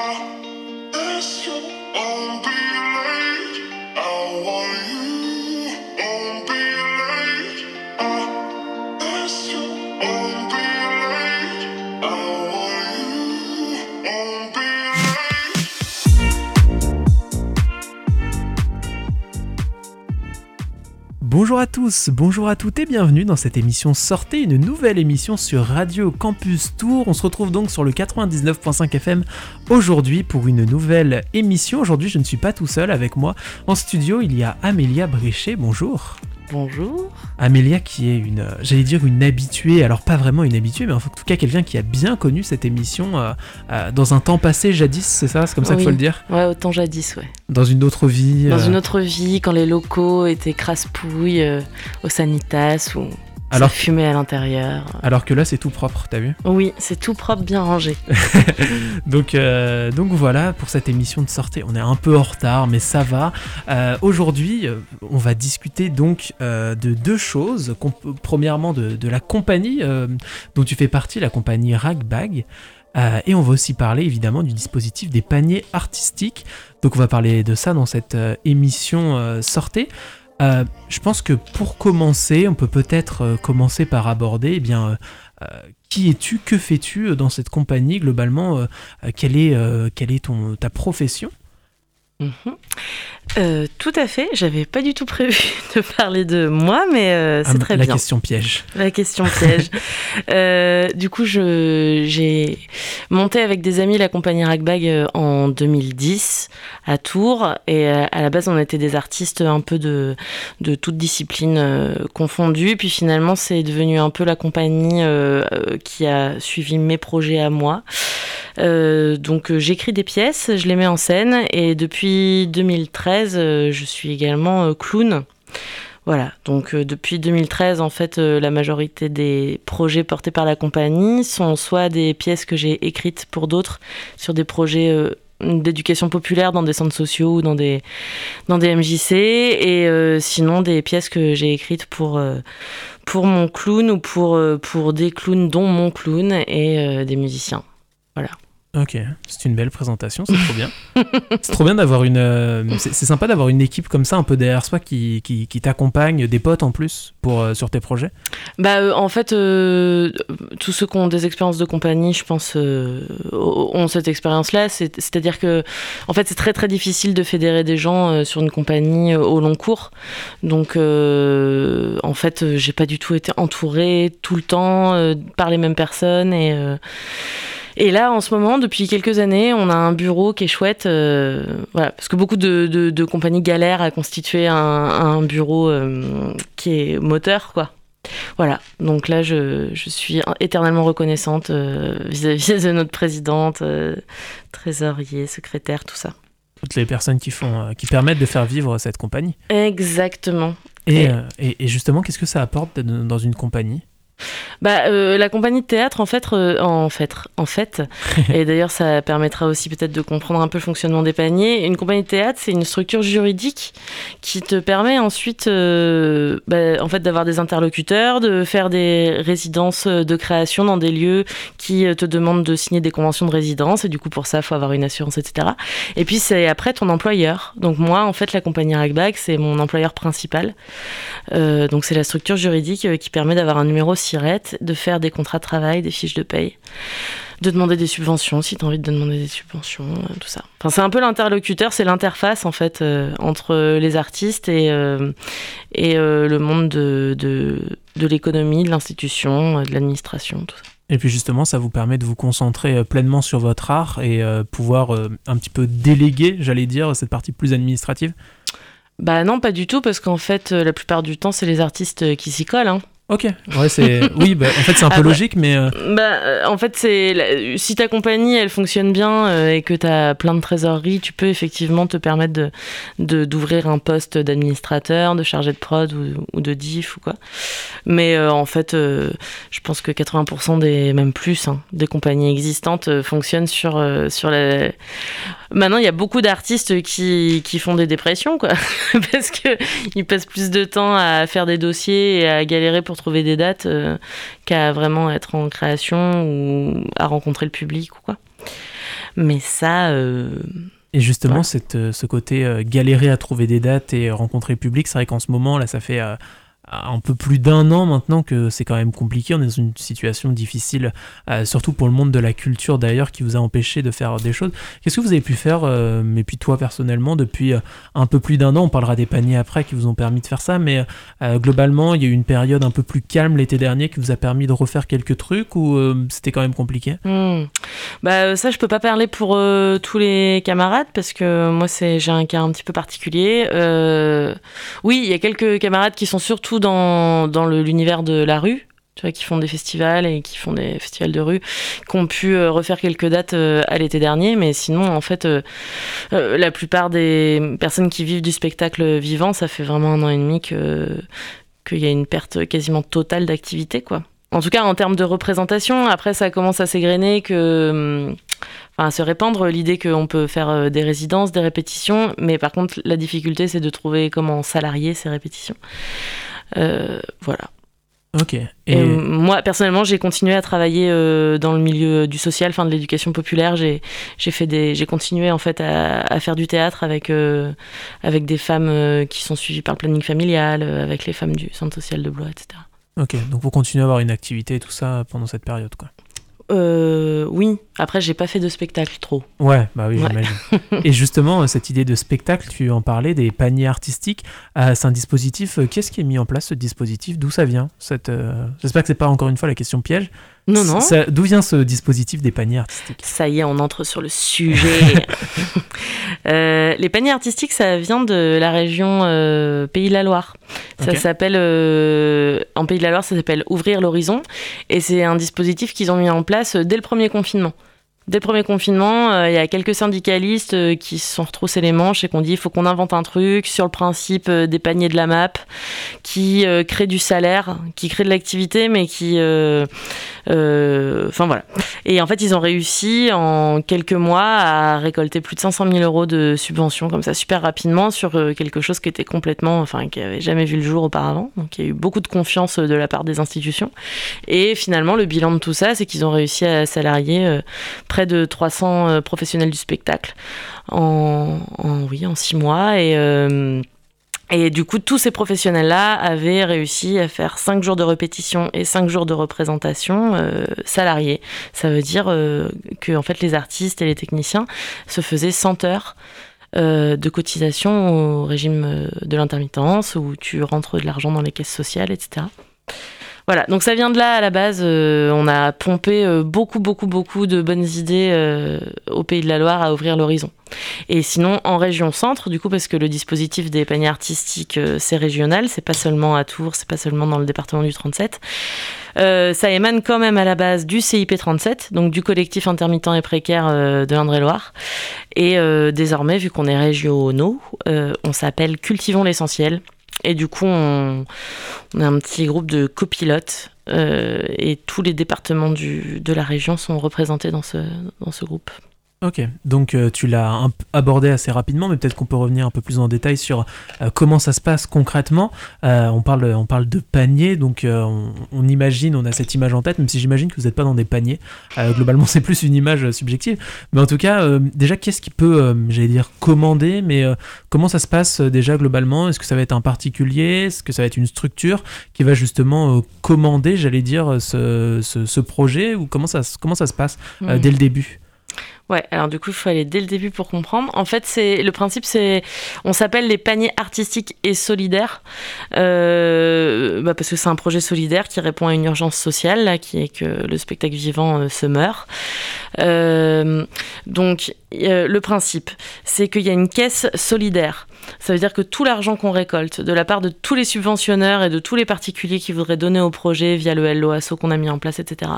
I Bonjour à tous, bonjour à toutes et bienvenue dans cette émission Sortez, une nouvelle émission sur Radio Campus Tour. On se retrouve donc sur le 99.5 FM aujourd'hui pour une nouvelle émission. Aujourd'hui, je ne suis pas tout seul avec moi en studio, il y a Amélia Bréchet. Bonjour. Bonjour. Amélia qui est une, j'allais dire une habituée, alors pas vraiment une habituée, mais en tout cas quelqu'un qui a bien connu cette émission euh, euh, dans un temps passé jadis, c'est ça? C'est comme ça qu'il faut le dire? Ouais, autant jadis, ouais. Dans une autre vie Dans euh, une autre vie, quand les locaux étaient crasse-pouilles au Sanitas ou alors, fumé à l'intérieur. Alors que là, c'est tout propre, t'as vu? Oui, c'est tout propre, bien rangé. donc, euh, donc voilà, pour cette émission de sortie, on est un peu en retard, mais ça va. Euh, aujourd'hui, euh, on va discuter donc de deux choses. premièrement, de, de, la compagnie dont tu fais partie, la compagnie Ragbag. et on va aussi parler évidemment du dispositif des paniers artistiques. Donc on va parler de ça dans cette émission sortée. Euh, je pense que pour commencer, on peut peut-être euh, commencer par aborder, eh bien, euh, qui es-tu, que fais-tu dans cette compagnie globalement, quelle est, quelle est ton, ta profession? Mhm. Euh, tout à fait. J'avais pas du tout prévu de parler de moi, mais euh, c'est ah, très bien. La question piège. La question piège. euh, du coup, j'ai monté avec des amis la compagnie Ragbag en 2010 à Tours. Et à la base, on était des artistes un peu de, de toutes disciplines confondues. Puis finalement, c'est devenu un peu la compagnie qui a suivi mes projets à moi. Donc, j'écris des pièces, je les mets en scène. Et depuis 2013, euh, je suis également euh, clown. Voilà, donc euh, depuis 2013, en fait, la majorité des projets portés par la compagnie sont soit des pièces que j'ai écrites pour d'autres sur des projets d'éducation populaire dans des centres sociaux ou dans des, dans des MJC, et sinon des pièces que j'ai écrites pour, pour mon clown ou pour, pour des clowns dont mon clown et des musiciens. Ok, c'est une belle présentation, c'est trop bien. c'est trop bien d'avoir une. Euh, c'est sympa d'avoir une équipe comme ça, un peu derrière soi, qui, qui, t'accompagne, des potes en plus, pour, euh, sur tes projets Bah, euh, en fait, tous ceux qui ont des expériences de compagnie, je pense, ont cette expérience-là. C'est-à-dire que, en fait, c'est très très difficile de fédérer des gens sur une compagnie au long cours. Donc, en fait, j'ai pas du tout été entourée tout le temps par les mêmes personnes et. Et là, en ce moment, depuis quelques années, on a un bureau qui est chouette. Euh, voilà, parce que beaucoup de, compagnies galèrent à constituer un, bureau euh, qui est moteur, quoi. Voilà, donc là, je, suis éternellement reconnaissante euh, vis-à-vis de notre présidente, trésorier, secrétaire, tout ça. Toutes les personnes qui, font, qui permettent de faire vivre cette compagnie. Exactement. et justement, qu'est-ce que ça apporte dans une compagnie? Bah, euh, la compagnie de théâtre, en fait, euh, en fait, en fait et d'ailleurs, ça permettra aussi peut-être de comprendre un peu le fonctionnement des paniers. Une compagnie de théâtre, c'est une structure juridique qui te permet ensuite, euh, bah, en fait, d'avoir des interlocuteurs, de faire des résidences de création dans des lieux qui te demandent de signer des conventions de résidence. Et du coup, pour ça, il faut avoir une assurance, etc. Et puis, c'est après ton employeur. Donc, moi, en fait, la compagnie Ragbag, c'est mon employeur principal. donc, c'est la structure juridique qui permet d'avoir un numéro de faire des contrats de travail, des fiches de paye, de demander des subventions si tu as envie de demander des subventions, euh, tout ça. Enfin, c'est un peu l'interlocuteur, c'est l'interface en fait euh, entre les artistes et, euh, et le monde de, de, l'économie, de l'institution, de l'administration, tout ça. Et puis justement, ça vous permet de vous concentrer pleinement sur votre art et pouvoir un petit peu déléguer, j'allais dire, cette partie plus administrative? Bah non, pas du tout, parce qu'en fait, la plupart du temps, c'est les artistes qui s'y collent. Hein. Ok, ouais, c'est oui, bah, en fait c'est un peu logique, mais euh, bah, euh, en fait c'est si ta compagnie elle fonctionne bien euh, et que tu as plein de trésorerie, tu peux effectivement te permettre de d'ouvrir un poste d'administrateur, de chargé de prod ou, de diff ou quoi. Mais en fait, je pense que 80% des même plus hein, des compagnies existantes fonctionnent sur sur la Maintenant, il y a beaucoup d'artistes qui, qui, font des dépressions, quoi, parce que ils passent plus de temps à faire des dossiers et à galérer pour trouver des dates euh, qu'à vraiment être en création ou à rencontrer le public ou quoi. Mais ça. Et justement, cette, ce côté galérer à trouver des dates et rencontrer le public, c'est vrai qu'en ce moment, là, ça fait un peu plus d'un an maintenant que c'est quand même compliqué. On est dans une situation difficile, euh, surtout pour le monde de la culture d'ailleurs, qui vous a empêché de faire des choses. Qu'est-ce que vous avez pu faire, euh, mais puis toi personnellement, depuis euh, un peu plus d'un an? On parlera des paniers après qui vous ont permis de faire ça, mais globalement, il y a eu une période un peu plus calme l'été dernier qui vous a permis de refaire quelques trucs ou c'était quand même compliqué? Hmm. Bah ça, je peux pas parler pour tous les camarades parce que moi, j'ai un cas un petit peu particulier. oui, il y a quelques camarades qui sont surtout dans, dans l'univers de la rue, qui font des festivals et qui font des festivals de rue, qui ont pu euh, refaire quelques dates euh, à l'été dernier, mais sinon, en fait, euh, la plupart des personnes qui vivent du spectacle vivant, ça fait vraiment un an et demi que qu'il y a une perte quasiment totale d'activité, quoi. En tout cas, en termes de représentation, après, ça commence à s'égrener que. Enfin, à se répandre l'idée qu'on peut faire des résidences, des répétitions, mais par contre, la difficulté, c'est de trouver comment salarier ces répétitions. Euh, voilà. Ok. Et... moi, personnellement, j'ai continué à travailler euh, dans le milieu du social, enfin de l'éducation populaire. J'ai, j'ai fait des, j'ai continué en fait à, faire du théâtre avec euh, avec des femmes qui sont suivies par le planning familial, avec les femmes du centre social de Blois, etc. Ok. Donc vous continuez à avoir une activité et tout ça pendant cette période, quoi. Euh, oui. Après, j'ai pas fait de spectacle trop. Ouais, bah oui, j'imagine. et justement, cette idée de spectacle, tu en parlais, des paniers artistiques, euh, c'est un dispositif. Euh, qu'est-ce qui est mis en place ce dispositif? D'où ça vient cette, J'espère que c'est pas encore une fois la question piège. Non, non. D'où vient ce dispositif des paniers artistiques? Ça y est, on entre sur le sujet. Euh, les paniers artistiques, ça vient de la région euh, Pays de la Loire. Ça s'appelle, euh, en Pays de la Loire, ça s'appelle Ouvrir l'horizon. Et c'est un dispositif qu'ils ont mis en place dès le premier confinement. Dès le premier confinement, euh, il y a quelques syndicalistes euh, qui se sont retroussés les manches et qu'on dit il faut qu'on invente un truc sur le principe euh, des paniers de la map qui crée du salaire, qui crée de l'activité, mais qui. Enfin voilà. Et en fait, ils ont réussi en quelques mois à récolter plus de 500 000 euros de subventions comme ça super rapidement sur quelque chose qui était complètement. Enfin, qui avait jamais vu le jour auparavant. Donc il y a eu beaucoup de confiance de la part des institutions. Et finalement, le bilan de tout ça, c'est qu'ils ont réussi à salarier de 300 euh, professionnels du spectacle en six mois. Et, euh, et du coup, tous ces professionnels-là avaient réussi à faire 5 jours de répétition et 5 jours de représentation euh, salariés. Ça veut dire que en fait, les artistes et les techniciens se faisaient 100 heures de cotisation au régime de l'intermittence, où tu rentres de l'argent dans les caisses sociales, etc. Voilà, donc ça vient de là à la base. Euh, on a pompé euh, beaucoup, beaucoup, beaucoup de bonnes idées euh, au Pays de la Loire à ouvrir l'horizon. Et sinon, en région centre, du coup, parce que le dispositif des paniers artistiques, c'est régional, c'est pas seulement à Tours, c'est pas seulement dans le département du 37. ça émane quand même à la base du CIP 37, donc du collectif intermittent et précaire de l'Indre-et-Loire. Et désormais, vu qu'on est régionaux, on s'appelle Cultivons l'essentiel. Et du coup, on, a un petit groupe de copilotes euh, et tous les départements du, de la région sont représentés dans ce, dans ce groupe. Ok, donc euh, tu l'as abordé assez rapidement, mais peut-être qu'on peut revenir un peu plus en détail sur euh, comment ça se passe concrètement. Euh, on, parle, on parle de panier, donc on, imagine, on a cette image en tête, même si j'imagine que vous n'êtes pas dans des paniers. globalement, c'est plus une image subjective. Mais en tout cas, déjà, qu'est-ce qui peut, j'allais dire, commander, mais comment ça se passe déjà globalement? Est-ce que ça va être un particulier? Est-ce que ça va être une structure qui va justement commander, j'allais dire, ce, ce, projet? Ou comment ça, comment ça se passe hmm. dès le début? Ouais, alors du coup, il faut aller dès le début pour comprendre. En fait, c'est le principe, c'est on s'appelle les paniers artistiques et solidaires euh, bah parce que c'est un projet solidaire qui répond à une urgence sociale là, qui est que le spectacle vivant euh, se meurt. Euh, donc, le principe, c'est qu'il y a une caisse solidaire. Ça veut dire que tout l'argent qu'on récolte de la part de tous les subventionneurs et de tous les particuliers qui voudraient donner au projet via le LOASO qu'on a mis en place, etc.,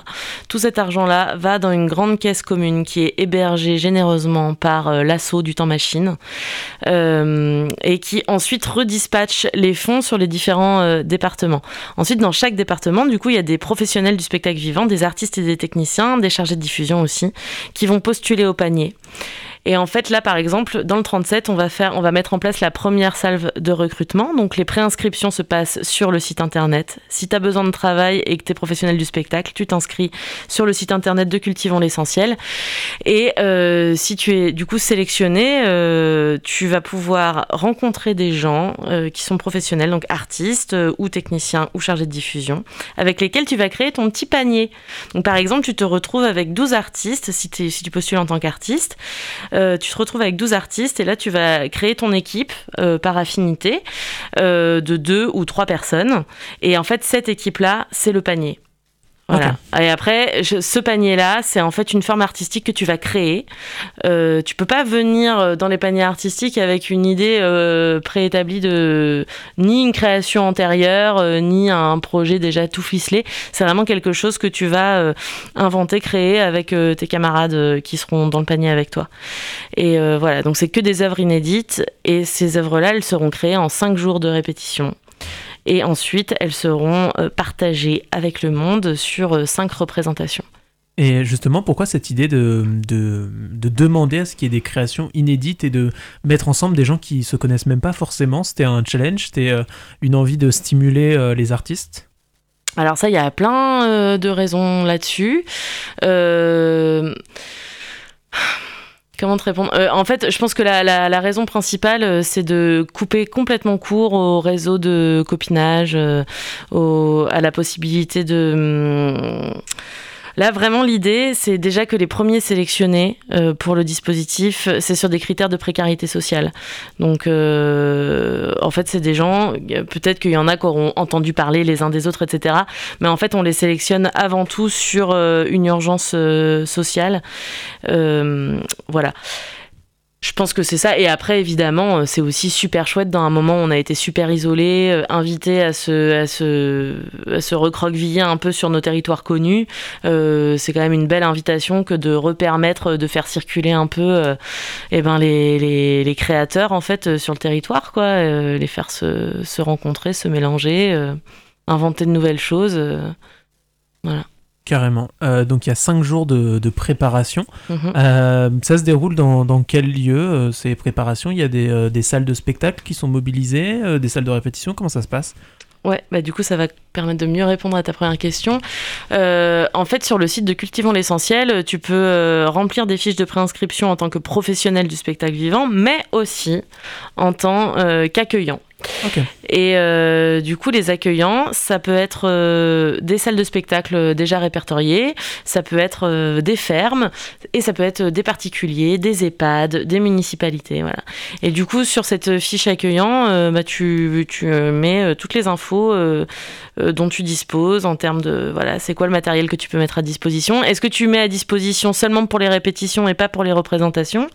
tout cet argent-là va dans une grande caisse commune qui est hébergée généreusement par euh, l'assaut du temps machine euh, et qui ensuite redispatche les fonds sur les différents euh, départements. Ensuite, dans chaque département, du coup, il y a des professionnels du spectacle vivant, des artistes et des techniciens, des chargés de diffusion aussi, qui vont postuler au panier. Et en fait, là, par exemple, dans le 37, on va, faire, on va mettre en place la première salve de recrutement. Donc, les préinscriptions se passent sur le site internet. Si tu as besoin de travail et que tu es professionnel du spectacle, tu t'inscris sur le site internet de Cultivons l'essentiel. Et euh, si tu es du coup sélectionné, euh, tu vas pouvoir rencontrer des gens euh, qui sont professionnels, donc artistes ou techniciens ou chargés de diffusion, avec lesquels tu vas créer ton petit panier. Donc, par exemple, tu te retrouves avec 12 artistes, si, si tu postules en tant qu'artiste. Euh, tu te retrouves avec 12 artistes et là, tu vas créer ton équipe euh, par affinité euh, de deux ou trois personnes. Et en fait, cette équipe-là, c'est le panier. Voilà. Et après, ce panier-là, c'est en fait une forme artistique que tu vas créer. Euh, tu peux pas venir euh, dans les paniers artistiques avec une idée euh, préétablie de ni une création antérieure, euh, ni un projet déjà tout ficelé. C'est vraiment quelque chose que tu vas inventer, créer avec tes camarades qui seront dans le panier avec toi. Et voilà, donc c'est que des œuvres inédites. Et ces œuvres-là, elles seront créées en cinq jours de répétition et ensuite elles seront euh, partagées avec le monde sur euh, cinq représentations. Et justement, pourquoi cette idée de, de, demander à ce qu'il y ait des créations inédites et de mettre ensemble des gens qui se connaissent même pas forcément C'était un challenge C'était euh, une envie de stimuler les artistes? Alors ça, il y a plein de raisons là-dessus. Euh... Comment te répondre euh, En fait, je pense que la, raison principale, euh, c'est de couper complètement court au réseau de copinage, euh, à la possibilité de... Hum, Là, vraiment, l'idée, c'est déjà que les premiers sélectionnés euh, pour le dispositif, c'est sur des critères de précarité sociale. Donc, euh, en fait, c'est des gens, peut-être qu'il y en a qui auront entendu parler les uns des autres, etc. Mais en fait, on les sélectionne avant tout sur euh, une urgence sociale. voilà. Je pense que c'est ça. Et après, évidemment, euh, c'est aussi super chouette. Dans un moment, où on a été super isolé, euh, invité à se, recroqueviller un peu sur nos territoires connus. Euh, c'est quand même une belle invitation que de repermettre de faire circuler un peu eh ben, les, créateurs en fait sur le territoire, quoi. Les faire se, se, rencontrer, se mélanger, inventer de nouvelles choses. voilà. Carrément. Euh, donc il y a cinq jours de, préparation. Mhm. Euh, ça se déroule dans, dans quel lieu euh, ces préparations? Il y a des, des, salles de spectacle qui sont mobilisées, des salles de répétition? Comment ça se passe? Ouais, bah du coup, ça va permettre de mieux répondre à ta première question. Euh, en fait, sur le site de Cultivons l'essentiel, tu peux euh, remplir des fiches de préinscription en tant que professionnel du spectacle vivant, mais aussi en tant euh, qu'accueillant. Et euh, du coup, les accueillants, ça peut être euh, des salles de spectacle déjà répertoriées, ça peut être euh, des fermes, et ça peut être des particuliers, des EHPAD, des municipalités. Voilà. Et du coup, sur cette fiche accueillant, bah, tu, tu mets toutes les infos dont tu disposes en termes de voilà, c'est quoi le matériel que tu peux mettre à disposition. Est-ce que tu mets à disposition seulement pour les répétitions et pas pour les représentations?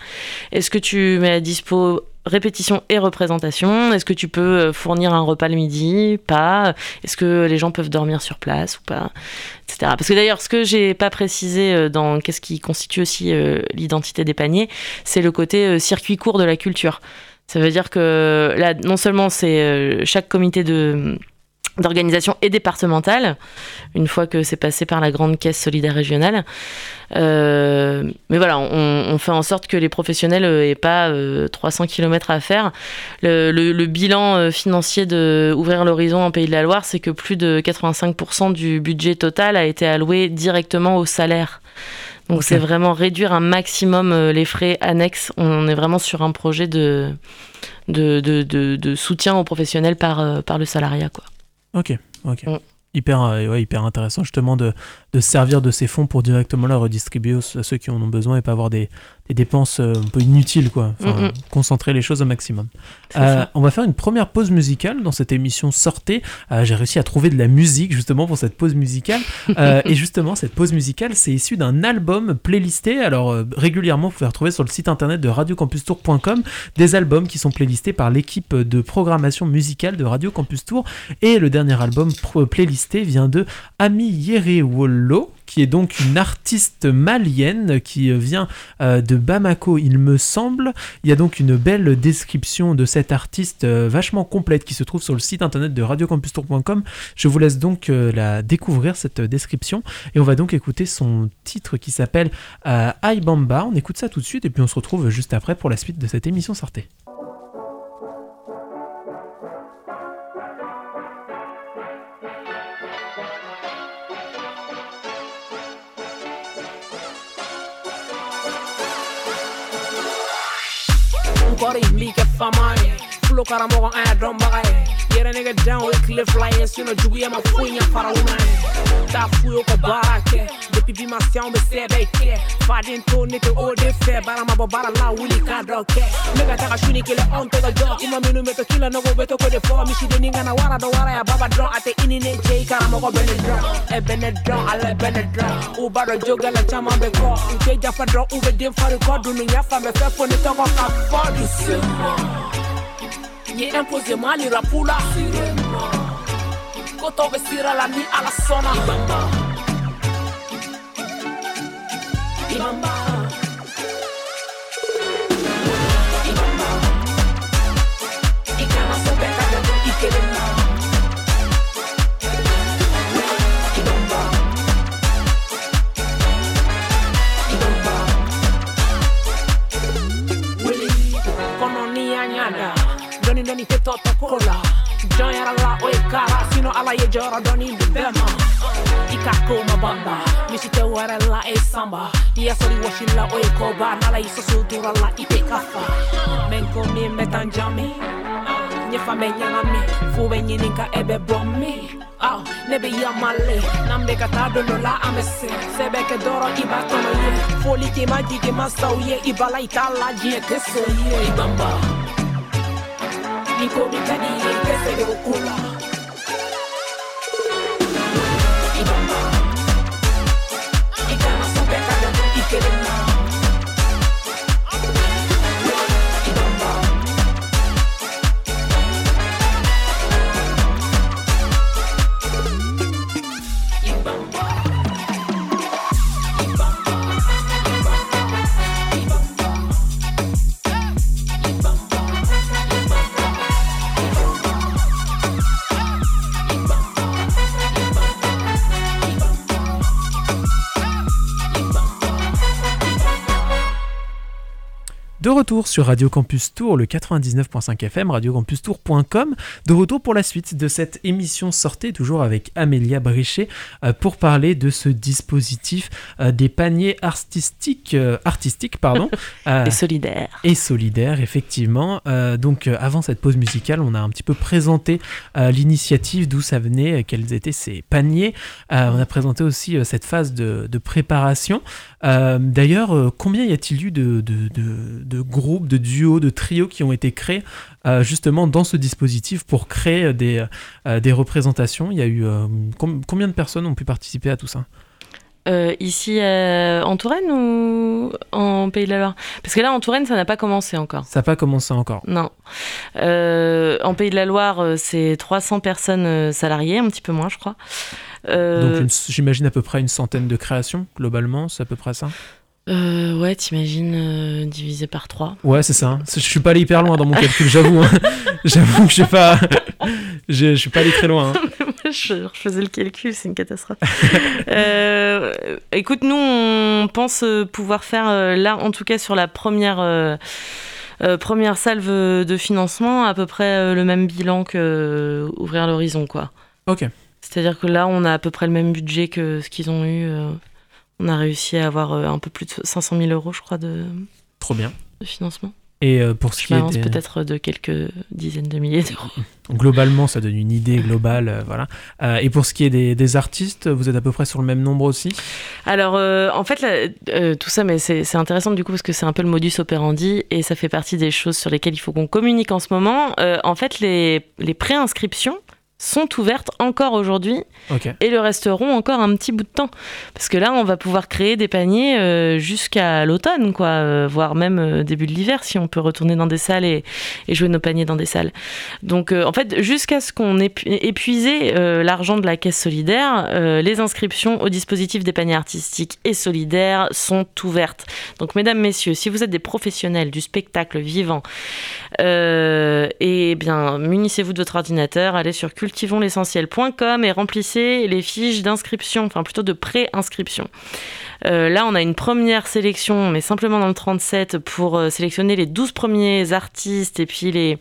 Est-ce que tu mets à dispo répétition et représentation Est-ce que tu peux euh, fournir un repas le midi Pas? Est-ce que les gens peuvent dormir sur place ou pas? Etc. Parce que d'ailleurs, ce que j'ai pas précisé euh, dans qu'est-ce qui constitue aussi euh, l'identité des paniers, c'est le côté circuit court de la culture. Ça veut dire que là, non seulement c'est chaque comité de d'organisation et départementale, une fois que c'est passé par la grande caisse solidaire régionale. Euh, mais voilà, on, on, fait en sorte que les professionnels n'aient pas euh, 300 km à faire. Le, le, le bilan euh, financier de Ouvrir l'horizon en Pays de la Loire, c'est que plus de 85% du budget total a été alloué directement au salaire. Donc okay. c'est vraiment réduire un maximum euh, les frais annexes. On est vraiment sur un projet de, de, de, de, de soutien aux professionnels par, par le salariat. Quoi. Ok, ok. Mm. Hyper, euh, ouais, hyper intéressant justement de, de servir de ces fonds pour directement la redistribuer à ceux qui en ont besoin et pas avoir des, des dépenses euh, un peu inutiles, quoi. Enfin, mm -hmm. concentrer les choses au maximum. Euh, on va faire une première pause musicale dans cette émission Sortez. Euh, J'ai réussi à trouver de la musique justement pour cette pause musicale. Euh, et justement, cette pause musicale, c'est issu d'un album playlisté. Alors, régulièrement, vous pouvez retrouver sur le site internet de radiocampustour.com des albums qui sont playlistés par l'équipe de programmation musicale de Radio Campus Tour. Et le dernier album playlisté vient de Ami Yerewolo qui est donc une artiste malienne qui vient de Bamako, il me semble. Il y a donc une belle description de cette artiste vachement complète qui se trouve sur le site internet de radiocampustour.com. Je vous laisse donc la découvrir, cette description. Et on va donc écouter son titre qui s'appelle I Bamba. On écoute ça tout de suite et puis on se retrouve juste après pour la suite de cette émission Sortez. kɔri n b'i kɛ Flow ye tulo karamɔgɔ an y'a get a nigga down with cliff lions, you know, Jiggy, I'm a juia mafunha para o man. Tá fui o kabake, the pipi macião me said they care. Fadin to nigga all they fair, but I'm about bara la willy card okay. Nigga taka shuni kile on to the dog, ima minu meto kila no go beto ko de form, she de ninga na wara do wara ya baba draw at the inine jay karamo go benedron, e benedron, ale benedron. Uba do joga la chama be ko, uke jafa draw ube dim for record, dunia fa me fe for ni toko ka for the simple. Yeye imposer mali rapula kotovesira la ni ala sona Ibamba. Ibamba. Dɔni dɔni tɛ tɔ tɔ ko la jɔn yɛrɛ la o ye kara sino ala ye jɔyɔrɔ dɔni di bɛɛ ma i ka ko ma banba misi tɛ wɛrɛ la e sanba i y'a sɔrɔ i wɔsi la o ye koba n'ala y'i sɔsɔ tora la i tɛ ka fa mɛ n ko min bɛ tan jami ɲɛfa bɛ ɲagami fo bɛ ɲininka e bɛ bɔ min Ah, ne bɛ yamale n'an bɛ ka taa don dɔ la an bɛ se sɛbɛ kɛ dɔrɔn i b'a tɔnɔ ye foli k'i ma jigi masaw ye. I bala i t'a la diɲɛ tɛ so ye. I niko mikani yekese yokuba retour sur Radio Campus Tour, le 99.5 FM, radiocampustour.com. De retour pour la suite de cette émission sortée, toujours avec Amélia Brichet, euh, pour parler de ce dispositif euh, des paniers artistiques, euh, artistiques pardon, Et solidaire. et solidaire, effectivement. Donc, avant cette pause musicale, on a un petit peu présenté l'initiative, d'où ça venait, quels étaient ces paniers. On a présenté aussi cette phase de, de préparation. D'ailleurs, combien y a-t-il eu de, de, de- de groupes, de duos, de trios qui ont été créés euh, justement dans ce dispositif pour créer des, euh, des représentations Il y a eu euh, com- combien de personnes ont pu participer à tout ça? Euh, ici euh, en Touraine ou en Pays de la Loire? Parce que là en Touraine ça n'a pas commencé encore. Ça n'a pas commencé encore. Non. Euh, en Pays de la Loire, c'est 300 personnes salariées, un petit peu moins, je crois. Donc, j'imagine à peu près une centaine de créations globalement, c'est à peu près ça? Euh, ouais, t'imagines euh, divisé par 3. Ouais, c'est ça. Je suis pas allé hyper loin dans mon calcul, j'avoue. hein. J'avoue que je pas, je, je suis pas allé très loin. hein. je refaisais le calcul, c'est une catastrophe. Euh, écoute, nous, on pense pouvoir faire, là, en tout cas sur la première, euh, première salve de financement, à peu près le même bilan que Ouvrir l'Horizon, quoi. Ok. C'est-à-dire que là, on a à peu près le même budget que ce qu'ils ont eu. Euh, on a réussi à avoir euh, un peu plus de 500 000 euros, je crois, de, Trop bien. de financement. Et euh, pour ce Je qui est des- peut-être de quelques dizaines de milliers d'euros. globalement, ça donne une idée globale, euh, voilà. Euh, et pour ce qui est des, des artistes, vous êtes à peu près sur le même nombre aussi? Alors, euh, en fait, là, euh, tout ça, mais c'est intéressant du coup parce que c'est un peu le modus operandi et ça fait partie des choses sur lesquelles il faut qu'on communique en ce moment. Euh, en fait, les, les préinscriptions sont ouvertes encore aujourd'hui et le resteront encore un petit bout de temps. Parce que là, on va pouvoir créer des paniers euh, jusqu'à l'automne, quoi, euh, voire même euh, début de l'hiver, si on peut retourner dans des salles et, et jouer nos paniers dans des salles. Donc, en fait, jusqu'à ce qu'on ait pu- épuisé l'argent de la caisse solidaire, les inscriptions au dispositif des paniers artistiques et solidaires sont ouvertes. Donc, mesdames, messieurs, si vous êtes des professionnels du spectacle vivant, eh bien, munissez-vous de votre ordinateur, allez sur cultivonslessentiel.com et remplissez les fiches d'inscription, enfin plutôt de pré-inscription. Euh, là, on a une première sélection, mais simplement dans le 37, pour euh, sélectionner les 12 premiers artistes et puis les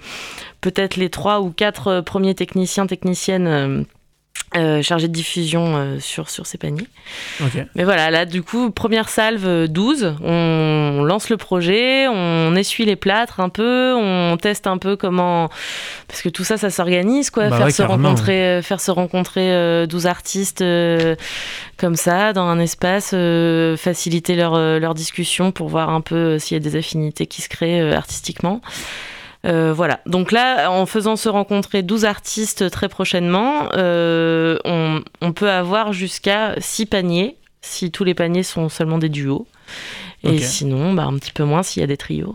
peut-être les 3 ou 4 premiers techniciens, techniciennes euh, euh, chargés de diffusion euh, sur, sur ces paniers. Mais voilà, là, du coup, première salve euh, 12, on lance le projet, on essuie les plâtres un peu, on teste un peu comment. Parce que tout ça, ça s'organise, quoi. Bah faire, ouais, se rencontrer, euh, faire se rencontrer euh, 12 artistes euh, comme ça, dans un espace, euh, faciliter leur, euh, leur discussion pour voir un peu euh, s'il y a des affinités qui se créent euh, artistiquement. Euh, voilà. Donc là, en faisant se rencontrer 12 artistes très prochainement, euh, on, on peut avoir jusqu'à 6 paniers, si tous les paniers sont seulement des duos. Et sinon, bah, un petit peu moins s'il y a des trios.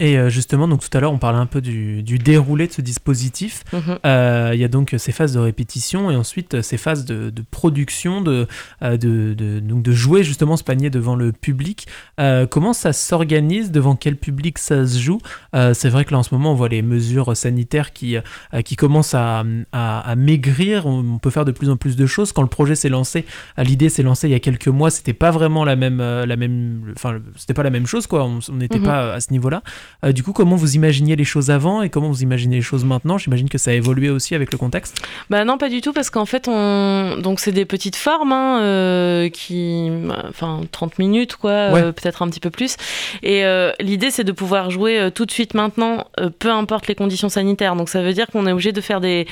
Et euh, justement, donc tout à l'heure, on parlait un peu du, du déroulé de ce dispositif. Mhm. Euh, Il y a donc ces phases de répétition et ensuite euh, ces phases de, de production, de, euh, de, de- donc de jouer justement ce panier devant le public. Euh, comment ça s'organise Devant quel public ça se joue? Euh, C'est vrai que là en ce moment on voit les mesures sanitaires qui, euh, qui commencent à, à- à maigrir. On, peut faire de plus en plus de choses. Quand le projet s'est lancé, euh, l'idée s'est lancée il y a quelques mois, c'était pas vraiment la même, euh, la même, enfin c'était pas la même chose quoi. On on n'était Mhm. pas à ce niveau-là. Euh, du coup, comment vous imaginiez les choses avant et comment vous imaginez les choses maintenant? J'imagine que ça a évolué aussi avec le contexte. Bah non, pas du tout, parce qu'en fait, on... donc c'est des petites formes, hein, euh, qui, enfin, 30 minutes, quoi, euh, peut-être un petit peu plus. Et l'idée, c'est de pouvoir jouer tout de suite maintenant, peu importe les conditions sanitaires. Donc ça veut dire qu'on est obligé de faire des,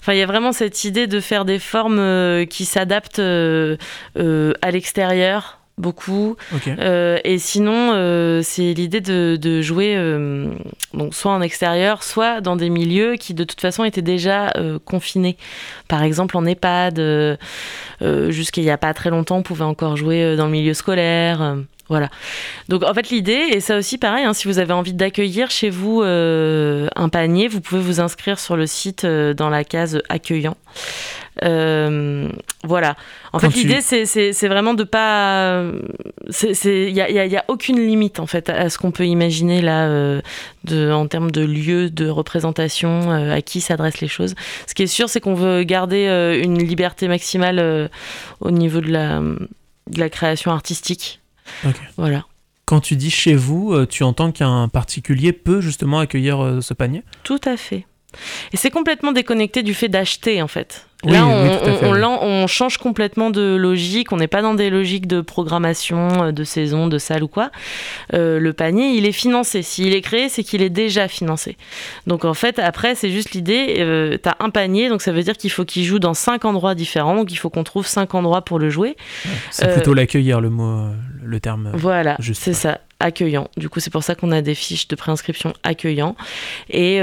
enfin, il y a vraiment cette idée de faire des formes qui s'adaptent à l'extérieur. Beaucoup. Euh, et sinon, euh, c'est l'idée de, de jouer euh, donc soit en extérieur, soit dans des milieux qui de toute façon étaient déjà euh, confinés. Par exemple, en EHPAD, euh, euh, jusqu'à il n'y a pas très longtemps, on pouvait encore jouer euh, dans le milieu scolaire. Voilà. Donc en fait l'idée, et ça aussi pareil, hein, si vous avez envie d'accueillir chez vous euh, un panier, vous pouvez vous inscrire sur le site euh, dans la case accueillant. Euh, voilà. En Quand fait, tu- l'idée, c'est- vraiment de pas. Il n'y a, aucune limite, en fait, à ce qu'on peut imaginer là, de, en termes de lieu, de représentation, à qui s'adressent les choses. Ce qui est sûr, c'est qu'on veut garder une liberté maximale au niveau de la, de la création artistique. Voilà. Quand tu dis chez vous, euh, tu entends qu'un particulier peut justement accueillir euh, ce panier? Tout à fait. Et c'est complètement déconnecté du fait d'acheter, en fait. Oui, Là, on, change complètement de logique. On n'est pas dans des logiques de programmation, euh, de saison, de salle ou quoi. Euh, le panier, il est financé. S'il est créé, c'est qu'il est déjà financé. Donc, en fait, après, c'est juste l'idée. Euh, tu as un panier, donc ça veut dire qu'il faut qu'il joue dans cinq endroits différents. Donc, il faut qu'on trouve cinq endroits pour le jouer. C'est Euh, plutôt l'accueillir le mot, le terme. Voilà, c'est ça, accueillant. Du coup, c'est pour ça qu'on a des fiches de préinscription accueillant. Et,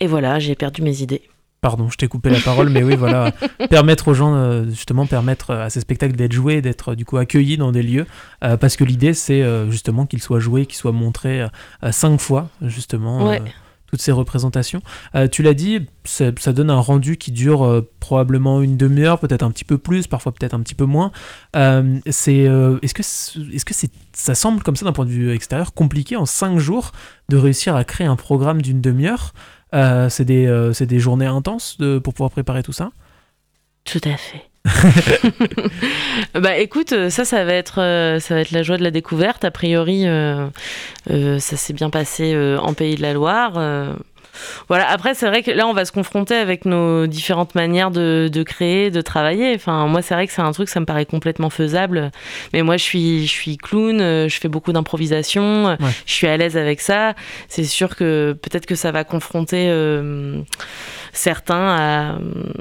et voilà, j'ai perdu mes idées. Pardon, je t'ai coupé la parole, mais oui, voilà, permettre aux gens, euh, justement, permettre à ces spectacles d'être joués, d'être euh, du coup accueillis dans des lieux, euh, parce que l'idée c'est euh, justement qu'ils soient joués, qu'ils soient montrés euh, euh, cinq fois, justement. Ouais. euh, toutes ces représentations. Euh, tu l'as dit, ça, ça donne un rendu qui dure euh, probablement une demi-heure, peut-être un petit peu plus, parfois peut-être un petit peu moins. Euh, c'est, euh, est-ce que, est-ce que c'est, ça semble comme ça d'un point de vue extérieur compliqué en cinq jours de réussir à créer un programme d'une demi-heure? Euh, c'est, des, euh, c'est des journées intenses de, pour pouvoir préparer tout ça? Tout à fait. bah écoute, euh, ça, ça va être, ça va être la joie de la découverte. A priori, euh, ça s'est bien passé en Pays de la Loire. Voilà. Après, c'est vrai que là, on va se confronter avec nos différentes manières de, de créer, de travailler. Enfin, moi, c'est vrai que c'est un truc, ça me paraît complètement faisable. Mais moi, je suis, je suis clown, euh, je fais beaucoup d'improvisation, euh, Ouais. je suis à l'aise avec ça. C'est sûr que peut-être que ça va confronter euh, certains à,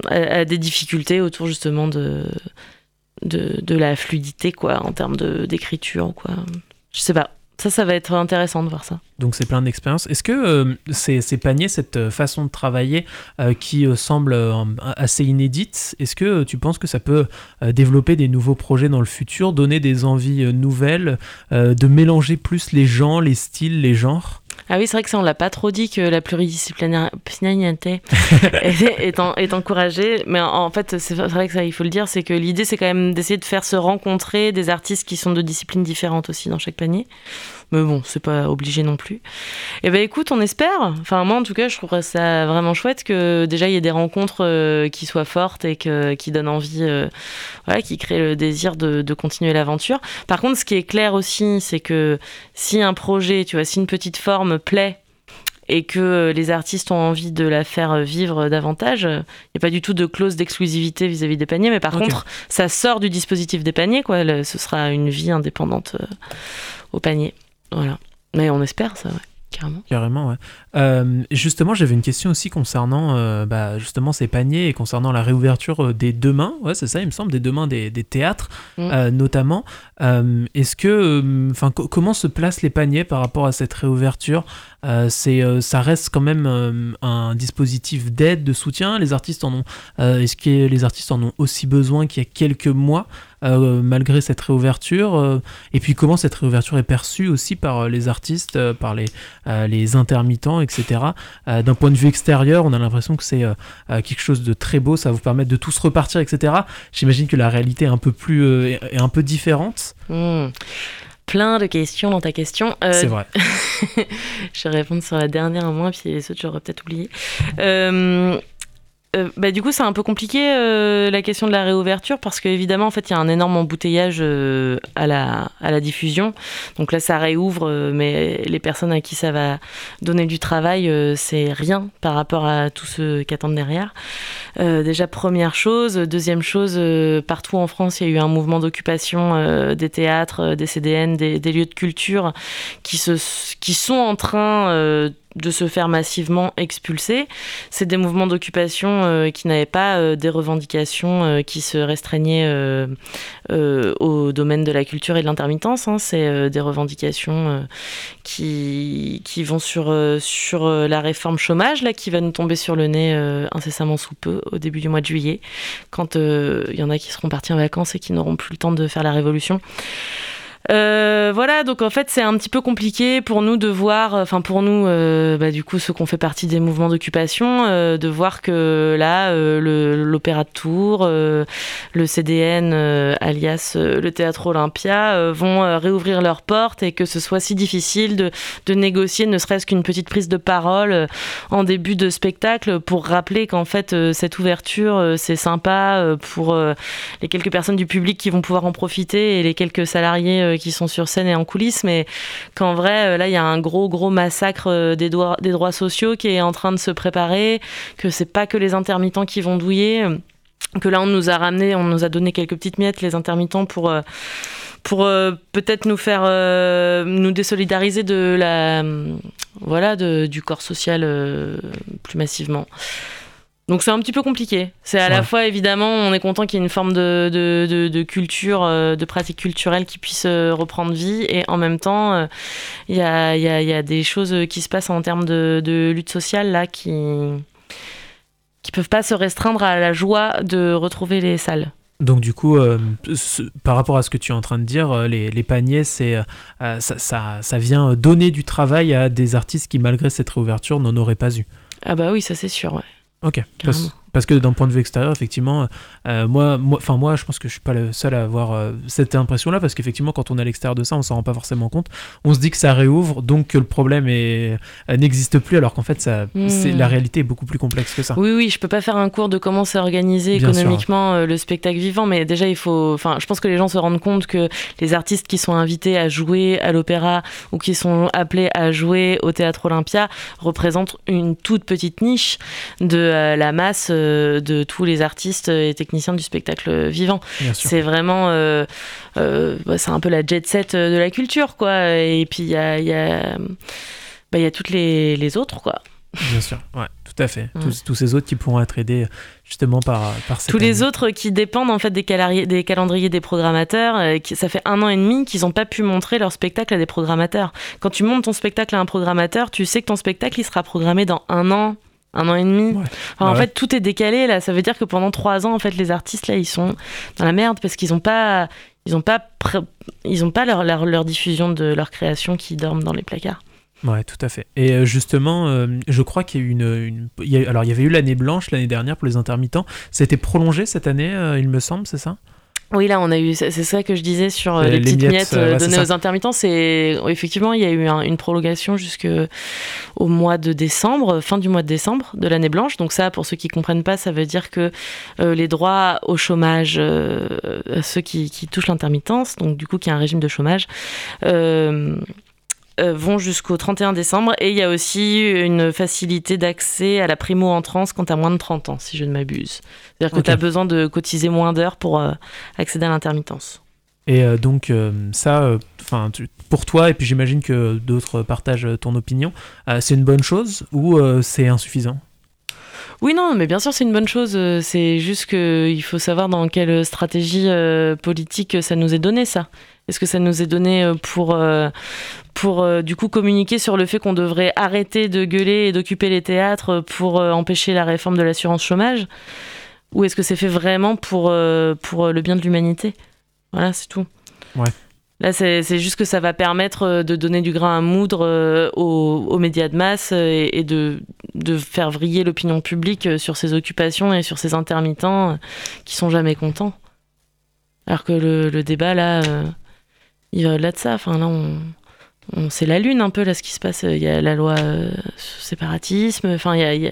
à- à des difficultés autour justement de, de, de la fluidité, quoi, en termes d'écriture, quoi. Je sais pas. Ça, ça va être intéressant de voir ça. Donc c'est plein d'expériences. Est-ce que euh, ces, paniers, cette euh, façon de travailler euh, qui semble assez inédite, est-ce que tu penses que ça peut développer des nouveaux projets dans le futur, donner des envies nouvelles, de mélanger plus les gens, les styles, les genres? Ah oui, c'est vrai que ça, on l'a pas trop dit que la pluridisciplinarité est, est, encouragée. Mais en, fait, c'est vrai que ça, il faut le dire, c'est que l'idée, c'est quand même d'essayer de faire se rencontrer des artistes qui sont de disciplines différentes aussi dans chaque panier. Mais bon, c'est pas obligé non plus. Et eh ben écoute, on espère. Enfin, moi, en tout cas, je trouverais ça vraiment chouette que déjà il y ait des rencontres euh, qui soient fortes et que, qui donnent envie, euh, voilà, qui créent le désir de, de continuer l'aventure. Par contre, ce qui est clair aussi, c'est que si un projet, tu vois, si une petite forme plaît et que les artistes ont envie de la faire vivre davantage. Il n'y a pas du tout de clause d'exclusivité vis-à-vis des paniers, mais par contre, ça sort du dispositif des paniers. Quoi. Ce sera une vie indépendante euh, au panier. Voilà. Mais on espère ça, ouais. Carrément. Carrément, ouais. Euh, justement, j'avais une question aussi concernant euh, bah, justement ces paniers et concernant la réouverture euh, des demain. Ouais, c'est ça, il me semble, des demain des, des théâtres, mm. notamment. Est-ce que, enfin, comment se placent les paniers par rapport à cette réouverture? C'est, ça reste quand même un dispositif d'aide, de soutien? Les artistes en ont. Est-ce que les artistes en ont aussi besoin qu'il y a quelques mois? Euh, malgré cette réouverture euh, Et puis comment cette réouverture est perçue aussi par euh, les artistes, par les, les intermittents, etc. D'un point de vue extérieur, on a l'impression que c'est quelque chose de très beau, ça va vous permettre de tous repartir, etc. J'imagine que la réalité est un peu plus est un peu différente. Hmm. plein de questions dans ta question. c'est vrai. je vais répondre sur la dernière à moins, puis les autres, j'aurais peut-être oublié. Euh, bah, du coup, c'est un peu compliqué euh, la question de la réouverture parce qu'évidemment, en fait, il y a un énorme embouteillage euh, à, la, diffusion. Donc là, ça réouvre, mais les personnes à qui ça va donner du travail, c'est rien par rapport à tout ce qu'attendent derrière. déjà, première chose. Deuxième chose, partout en France, il y a eu un mouvement d'occupation des théâtres, des CDN, des, lieux de culture qui, qui sont en train de se faire massivement expulser. C'est des mouvements d'occupation euh, qui n'avaient pas euh, des revendications euh, qui se restreignaient au domaine de la culture et de l'intermittence. Hein. C'est des revendications qui, qui vont sur, sur la réforme chômage, là, qui va nous tomber sur le nez incessamment sous peu, au début du mois de juillet, quand il y en a qui seront partis en vacances et qui n'auront plus le temps de faire la révolution. Euh, voilà, donc en fait c'est un petit peu compliqué pour nous de voir, enfin pour nous, euh, bah, du coup ceux qu'on fait partie des mouvements d'occupation, euh, de voir que là l'Opéra de Tours, le CDN alias le Théâtre Olympia vont réouvrir leurs portes et que ce soit si difficile de, de négocier ne serait-ce qu'une petite prise de parole en début de spectacle pour rappeler qu'en fait cette ouverture c'est sympa pour les quelques personnes du public qui vont pouvoir en profiter et les quelques salariés qui sont sur scène et en coulisses, mais qu'en vrai, euh, là, il y a un gros, gros massacre euh, des, droits, des droits sociaux qui est en train de se préparer, que c'est pas que les intermittents qui vont douiller, que là, on nous a ramené, on nous a donné quelques petites miettes, les intermittents, pour euh, pour peut-être nous faire nous désolidariser de la voilà du corps social plus massivement. Donc c'est un petit peu compliqué. C'est à la fois évidemment, on est content qu'il y ait une forme de, de, de, culture, euh, de pratique culturelle qui puisse euh, reprendre vie, et en même temps, euh, il y, a, y, a, y, a, des choses qui se passent en termes de, lutte sociale là qui qui peuvent pas se restreindre à la joie de retrouver les salles. Donc du coup, par rapport à ce que tu es en train de dire, les, les paniers, c'est ça, ça, ça, vient donner du travail à des artistes qui, malgré cette réouverture, n'en auraient pas eu. Ah bah oui, ça c'est sûr. Ouais. Ok. Parce que d'un point de vue extérieur, effectivement, euh, moi, enfin moi, je pense que je suis pas le seul à avoir euh, cette impression-là, parce qu'effectivement, quand on est à l'extérieur de ça, on s'en rend pas forcément compte. On se dit que ça réouvre, donc que le problème euh, n'existe plus, alors qu'en fait, ça, c'est la hmm. réalité est beaucoup plus complexe que ça. Oui, oui, je peux pas faire un cours de comment c'est organisé économiquement le spectacle vivant, mais déjà, il faut, enfin, je pense que les gens se rendent compte que les artistes qui sont invités à jouer à l'opéra ou qui sont appelés à jouer au théâtre Olympia représentent une toute petite niche de la masse de tous les artistes et techniciens du spectacle vivant. C'est vraiment, euh, euh, bah, c'est un peu la jet set de la culture, quoi. Et puis il y a, y, a, bah, y a toutes les, les autres, quoi. Bien sûr, ouais, tout à fait. Ouais. Tous, tous ces autres qui pourront être aidés justement par, Tous les autres qui dépendent en fait des, calari- des calendriers des programmateurs, euh, qui- ça fait un an et demi qu'ils n'ont pas pu montrer leur spectacle à des programmateurs. Quand tu montes ton spectacle à un programmateur, tu sais que ton spectacle il sera programmé dans un an, un an et demi. Ouais. Enfin, en Ouais. fait, tout est décalé là. Ça veut dire que pendant trois ans, en fait, les artistes là, ils sont dans la merde parce qu'ils n'ont pas, ils ont pas, ils ont pas leur, leur, leur diffusion de leur création qui dorment dans les placards. Ouais, tout à fait. Et euh, justement, euh, je crois qu'il y a eu une, une- il y a- alors il y avait eu l'année blanche l'année dernière pour les intermittents. C'était prolongé cette année, euh, il me semble, c'est ça? Oui, là, on a eu, c'est ça que je disais sur euh, Euh, les, les petites miettes, miettes, euh, ouais, données aux intermittents. C'est effectivement, il y a eu un- une prolongation jusque au mois de décembre, fin du mois de décembre de l'année blanche. Donc ça, pour ceux qui comprennent pas, ça veut dire que euh, les droits au chômage, euh, à ceux qui, qui touchent l'intermittence, donc du coup, qui a un régime de chômage. euh, vont jusqu'au 31 décembre et il y a aussi une facilité d'accès à la primo-entrance quand tu as moins de 30 ans, si je ne m'abuse. C'est-à-dire que Ok. tu as besoin de cotiser moins d'heures pour euh, accéder à l'intermittence. Et euh, donc euh, ça, euh, enfin, pour toi, et puis j'imagine que d'autres partagent ton opinion, euh, c'est une bonne chose ou euh, c'est insuffisant? Oui, non, mais bien sûr, c'est une bonne chose. Euh, C'est juste qu'il faut savoir dans quelle stratégie euh, politique ça nous est donné, ça. Est-ce que ça nous est donné euh, pour, euh, euh, du coup communiquer sur le fait qu'on devrait arrêter de gueuler et d'occuper les théâtres pour euh, empêcher la réforme de l'assurance chômage? Ou est-ce que c'est fait vraiment pour, euh, pour le bien de l'humanité? Voilà, c'est tout. Ouais. Là, c'est juste que ça va permettre euh, de donner du grain à moudre euh, aux, médias de masse euh, et, de, faire vriller l'opinion publique sur ces occupations et sur ces intermittents qui sont jamais contents. Alors que le, débat, là, il va au-delà de ça. Enfin, là, on, on- c'est la lune un peu, là, ce qui se passe. Il y a la loi euh, séparatisme, enfin, il y a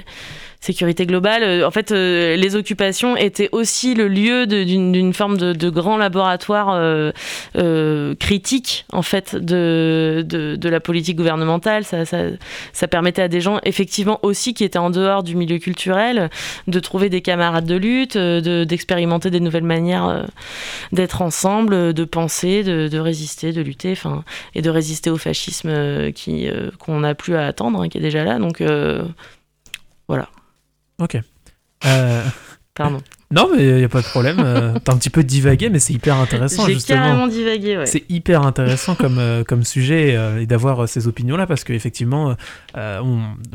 sécurité globale. Euh, En fait, euh, les occupations étaient aussi le lieu d'une forme de, de grand laboratoire euh, critique, en fait, de, de, la politique gouvernementale. Ça, ça, permettait à des gens, effectivement, aussi qui étaient en dehors du milieu culturel, de trouver des camarades de lutte, de- d'expérimenter des nouvelles manières d'être ensemble, de penser, de, résister, de lutter, enfin, et de résister au fascisme qui qu'on n'a plus à attendre, hein, qui est déjà là. Donc, Ok. Euh, pardon. non, mais il n'y a pas de problème. euh, T'as un petit peu divagué, mais c'est hyper intéressant J'ai carrément divagué, ouais. C'est hyper intéressant comme, euh, comme sujet euh, et d'avoir ces opinions-là parce qu'effectivement, euh,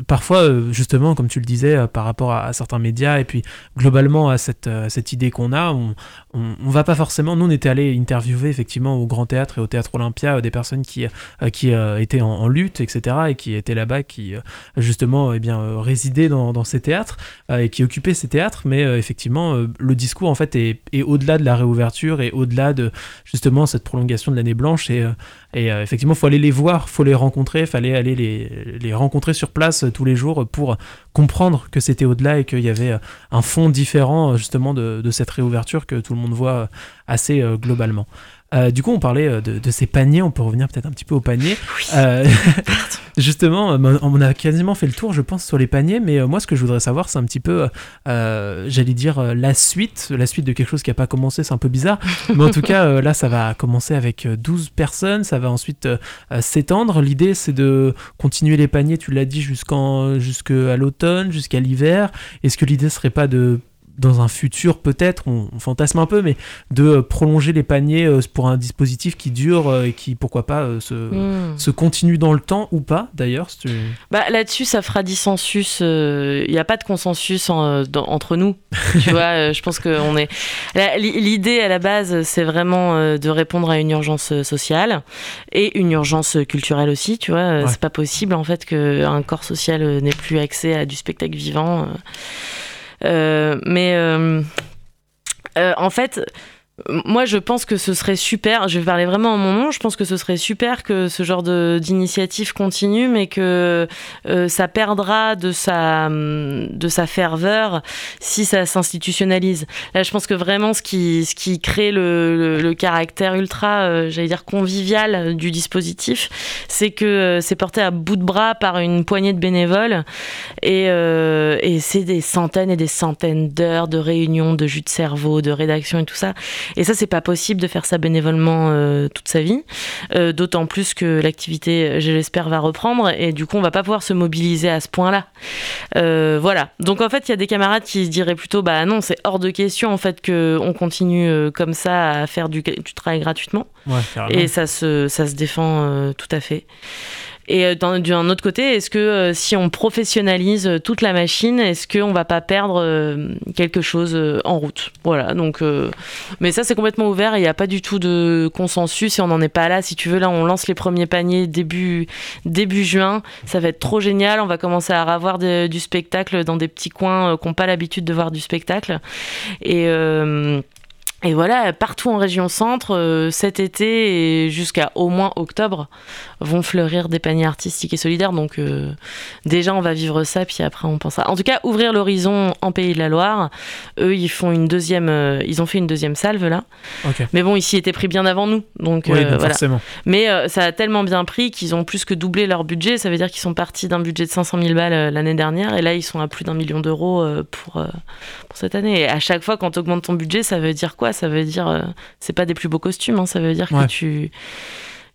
parfois, justement, comme tu le disais, par rapport à, à certains médias et puis globalement à cette, cette idée qu'on a, on, on, on va pas forcément. Nous, on était allé interviewer effectivement au Grand Théâtre et au Théâtre Olympia des personnes qui, qui euh, étaient en, en lutte, etc. et qui étaient là-bas, qui justement eh bien, résidaient dans, dans ces théâtres et qui occupaient ces théâtres. Mais effectivement, euh, le discours en fait est, est au-delà de la réouverture et au-delà de justement cette prolongation de l'année blanche et, euh, et euh, effectivement faut aller les voir faut les rencontrer fallait aller les, les rencontrer sur place tous les jours pour comprendre que c'était au-delà et qu'il y avait un fond différent justement de, de cette réouverture que tout le monde voit assez globalement Euh, du coup, on parlait de, de ces paniers. On peut revenir peut-être un petit peu aux paniers. Oui. Euh, justement, euh, on a quasiment fait le tour, je pense, sur les paniers. Mais euh, moi, ce que je voudrais savoir, c'est un petit peu, euh, j'allais dire, la suite. La suite de quelque chose qui n'a pas commencé, c'est un peu bizarre. Mais en tout cas, là, ça va commencer avec euh, 12 personnes. Ça va ensuite euh, s'étendre. L'idée, c'est de continuer les paniers, tu l'as dit, jusqu'en, jusqu'à l'automne, jusqu'à l'hiver. Est-ce que l'idée serait pas de dans un futur peut-être, on, on fantasme un peu, mais de euh, prolonger les paniers euh, pour un dispositif qui dure euh, et qui, pourquoi pas, se, Hmm. se continue dans le temps ou pas d'ailleurs si tu- Bah, Là-dessus, ça fera dissensus. Il n'y a pas de consensus en- dans- entre nous. tu vois, je pense qu'on est. L'idée à la base, c'est vraiment de répondre à une urgence sociale et une urgence culturelle aussi. Tu vois, Ouais. c'est pas possible en fait qu'un corps social n'ait plus accès à du spectacle vivant. Euh. Mais euh, euh, en fait. Moi, je pense que ce serait super. Je vais parler vraiment en mon nom. Je pense que ce serait super que ce genre d'initiative continue, mais que euh, ça perdra de sa, hum, de sa ferveur si ça s'institutionnalise. Là, je pense que vraiment ce qui, ce qui crée le, caractère ultra, euh, j'allais dire, convivial du dispositif, c'est que euh, c'est porté à bout de bras par une poignée de bénévoles et, et c'est des centaines et des centaines d'heures de réunions, de jus de cerveau, de rédaction et tout ça. Et ça, c'est pas possible de faire ça bénévolement euh, toute sa vie. Euh, d'autant plus que l'activité, je l'espère, va reprendre. Et du coup, on va pas pouvoir se mobiliser à ce point-là. Euh, voilà. Donc en fait, il y a des camarades qui se diraient plutôt, bah non, c'est hors de question en fait qu'on continue comme ça à faire du, du travail gratuitement. Ouais. Et ça se, ça se défend tout à fait. Et euh, d'un autre côté, est-ce que euh, si on professionnalise euh, toute la machine, est-ce qu'on va pas perdre quelque chose en route? Voilà, donc. mais ça, c'est complètement ouvert, il n'y a pas du tout de consensus et on n'en est pas là. Si tu veux, là, on lance les premiers paniers début, début juin. Ça va être trop génial. On va commencer à avoir du spectacle dans des petits coins qui n'ont pas l'habitude de voir du spectacle. Et. euh, et voilà, partout en région centre, euh, cet été et jusqu'à au moins octobre, vont fleurir des paniers artistiques et solidaires. Donc euh, déjà, on va vivre ça, puis après, on pense à... En tout cas, ouvrir l'horizon en Pays de la Loire. Eux, ils font une deuxième... euh, ils ont fait une deuxième salve, là. Mais bon, ici étaient pris bien avant nous. Donc, Oui, donc voilà. forcément. Mais ça a tellement bien pris qu'ils ont plus que doublé leur budget. Ça veut dire qu'ils sont partis d'un budget de 500 000 balles l'année dernière. Et là, ils sont à plus d'un million d'euros pour, pour cette année. Et à chaque fois, quand tu augmentes ton budget, ça veut dire quoi? Ça veut dire... euh, c'est pas des plus beaux costumes. hein. ça veut dire Ouais. que tu...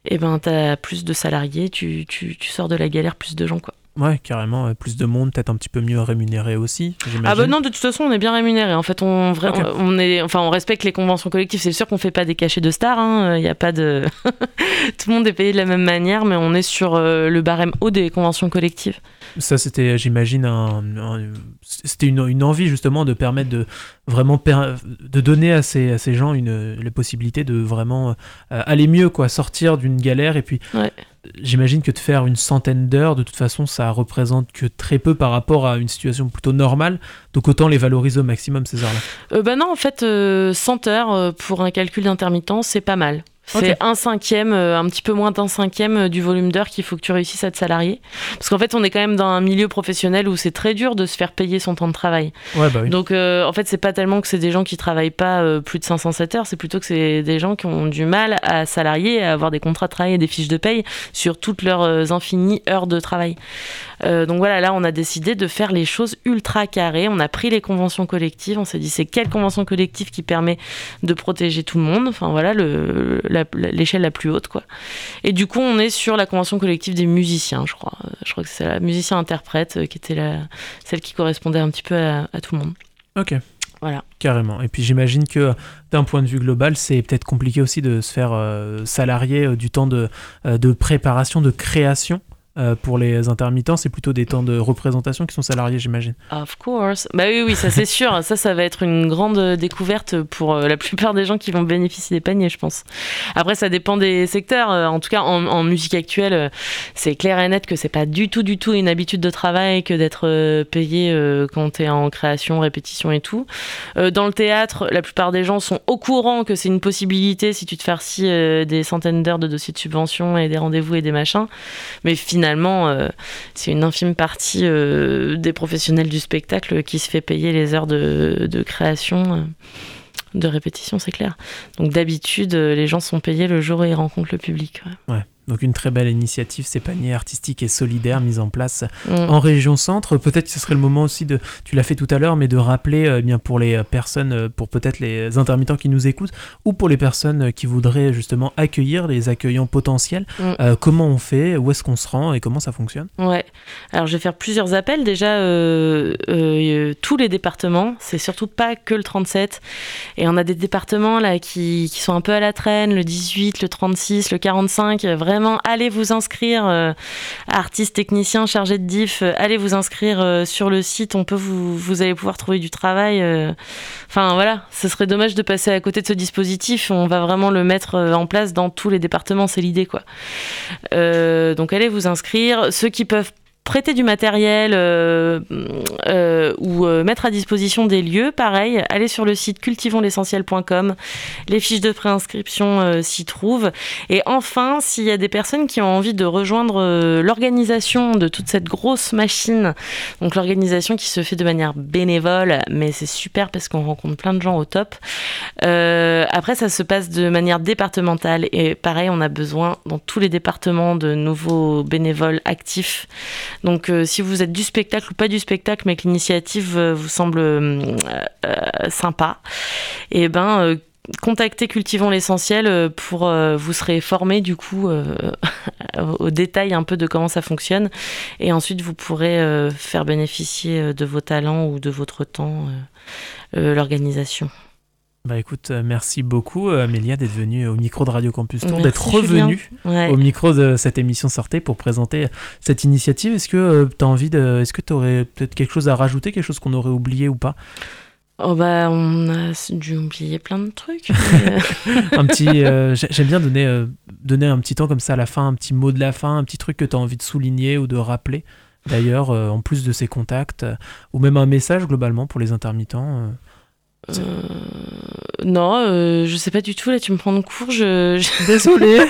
Eh ben, t'as plus de salariés, tu, tu, tu sors de la galère plus de gens, quoi. Ouais, carrément. euh, Plus de monde, peut-être un petit peu mieux rémunéré aussi. Ah bah non, de toute façon, on est bien rémunéré. En fait, on, vra- Ok. on est, enfin, on respecte les conventions collectives. C'est sûr qu'on fait pas des cachets de stars. Il y a pas de, tout le monde est payé de la même manière, mais on est sur euh, le barème haut des conventions collectives. Ça, c'était, j'imagine, un, un- c'était une, une envie justement de permettre de vraiment per- de donner à ces, à ces gens une, la possibilité de vraiment euh, aller mieux, quoi, sortir d'une galère. Et puis, Ouais. J'imagine que de faire une centaine d'heures, de toute façon, ça représente que très peu par rapport à une situation plutôt normale. Donc, autant les valoriser au maximum ces heures-là. Euh, bah non, en fait, euh, 100 heures euh, pour un calcul d'intermittent, c'est pas mal. C'est un cinquième, euh, un petit peu moins d'un cinquième euh, du volume d'heures qu'il faut que tu réussisses à te salarier. Parce qu'en fait, on est quand même dans un milieu professionnel où c'est très dur de se faire payer son temps de travail. Ouais, bah oui. Donc euh, en fait, c'est pas tellement que c'est des gens qui travaillent pas plus de 507 heures, c'est plutôt que c'est des gens qui ont du mal à salarier, à avoir des contrats de travail et des fiches de paye sur toutes leurs infinies heures de travail. Donc voilà, là, on a décidé de faire les choses ultra carrées. On a pris les conventions collectives, on s'est dit c'est quelle convention collective qui permet de protéger tout le monde? Enfin voilà, le- la- l'échelle la, plus haute quoi. Et du coup, on est sur la convention collective des musiciens, je crois. Euh, Je crois que c'est la musicien-interprète euh, qui était la, celle qui correspondait un petit peu à- à tout le monde. Ok. Voilà. Carrément. Et puis j'imagine que d'un point de vue global, c'est peut-être compliqué aussi de se faire euh, salarier euh, du temps de, euh, de préparation, de création. Euh, pour les intermittents, c'est plutôt des temps de représentation qui sont salariés, j'imagine. Of course. Bah oui, oui, ça c'est sûr. Ça, ça va être une grande découverte pour euh, la plupart des gens qui vont bénéficier des paniers, je pense. Après, ça dépend des secteurs. Euh, En tout cas, en, musique actuelle, c'est clair et net que c'est pas du tout, du tout une habitude de travail que d'être payé quand t'es en création, répétition et tout. Dans le théâtre, la plupart des gens sont au courant que c'est une possibilité si tu te farcis des centaines d'heures de dossiers de subvention et des rendez-vous et des machins. Mais finalement, euh, c'est une infime partie euh, des professionnels du spectacle qui se fait payer les heures de, création, euh, de répétition, c'est clair. Donc d'habitude, les gens sont payés le jour où ils rencontrent le public. Donc une très belle initiative, ces paniers artistiques et solidaires mis en place Mm. en région centre. Peut-être que ce serait le moment aussi de, tu l'as fait tout à l'heure, mais de rappeler euh, bien pour les personnes, euh, pour peut-être les intermittents qui nous écoutent, ou pour les personnes euh, qui voudraient justement accueillir les accueillants potentiels, Mm. euh, comment on fait, où est-ce qu'on se rend et comment ça fonctionne? Ouais. Alors je vais faire plusieurs appels. Déjà, euh, tous les départements, c'est surtout pas que le 37. Et on a des départements là qui, qui sont un peu à la traîne, le 18, le 36, le 45. Vraiment, allez vous inscrire, euh, artistes, techniciens, chargés de diff, euh, allez vous inscrire euh, sur le site. On peut vous, vous allez pouvoir trouver du travail. euh. Enfin voilà, ce serait dommage de passer à côté de ce dispositif. On va vraiment le mettre en place dans tous les départements. C'est l'idée quoi. Donc allez vous inscrire. Ceux qui peuvent prêter du matériel euh, euh, ou euh, mettre à disposition des lieux, pareil, allez sur le site cultivonsl'essentiel.com. Les fiches de préinscription s'y trouvent. Et enfin, s'il y a des personnes qui ont envie de rejoindre l'organisation de toute cette grosse machine, donc l'organisation qui se fait de manière bénévole, mais c'est super parce qu'on rencontre plein de gens au top. Après, ça se passe de manière départementale et pareil, on a besoin dans tous les départements de nouveaux bénévoles actifs. Donc, euh, si vous êtes du spectacle ou pas du spectacle, mais que l'initiative euh, vous semble euh, euh, sympa, et ben euh, contactez Cultivons l'essentiel pour vous serez formé du coup au détail un peu de comment ça fonctionne et ensuite vous pourrez faire bénéficier de vos talents ou de votre temps l'organisation. Bah écoute, euh, merci beaucoup euh, Amélia d'être venue au micro de Radio Campus Tour, d'être revenue au micro de cette émission Sortez pour présenter cette initiative. Est-ce que euh, tu as envie de. Est-ce que tu aurais peut-être quelque chose à rajouter, quelque chose qu'on aurait oublié ou pas? Oh bah on a dû oublier plein de trucs. un petit, j'aime bien donner, donner un petit temps comme ça à la fin, un petit mot de la fin, un petit truc que tu as envie de souligner ou de rappeler. D'ailleurs, en plus de ces contacts, ou même un message globalement pour les intermittents. Euh, non, euh, je sais pas du tout. Là, tu me prends de court. Je, Désolée.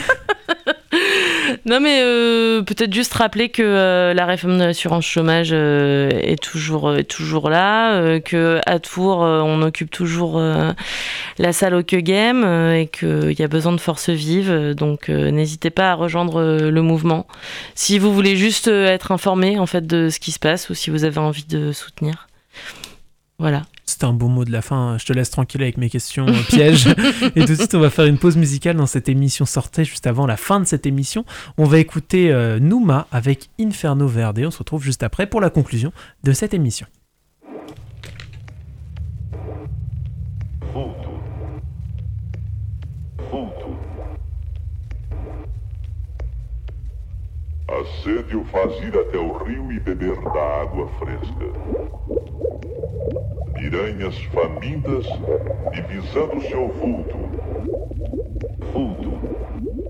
non, mais euh, peut-être juste rappeler que la réforme de l'assurance chômage est toujours est toujours là, que à Tours on occupe toujours la salle au que game et qu'il y a besoin de forces vives. Donc n'hésitez pas à rejoindre le mouvement si vous voulez juste être informé en fait de ce qui se passe ou si vous avez envie de soutenir. Voilà. C'était un bon mot de la fin. Je te laisse tranquille avec mes questions euh, pièges. et tout de suite, on va faire une pause musicale dans cette émission sortait juste avant la fin de cette émission. On va écouter euh, Nouma avec Inferno Verde. On se retrouve juste après pour la conclusion de cette émission. A sede o faz ir até o rio e beber da água fresca. Piranhas famintas e visando seu. Vulto. Vulto.